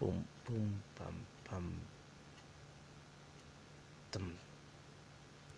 boom, boom, bum, bum, dum,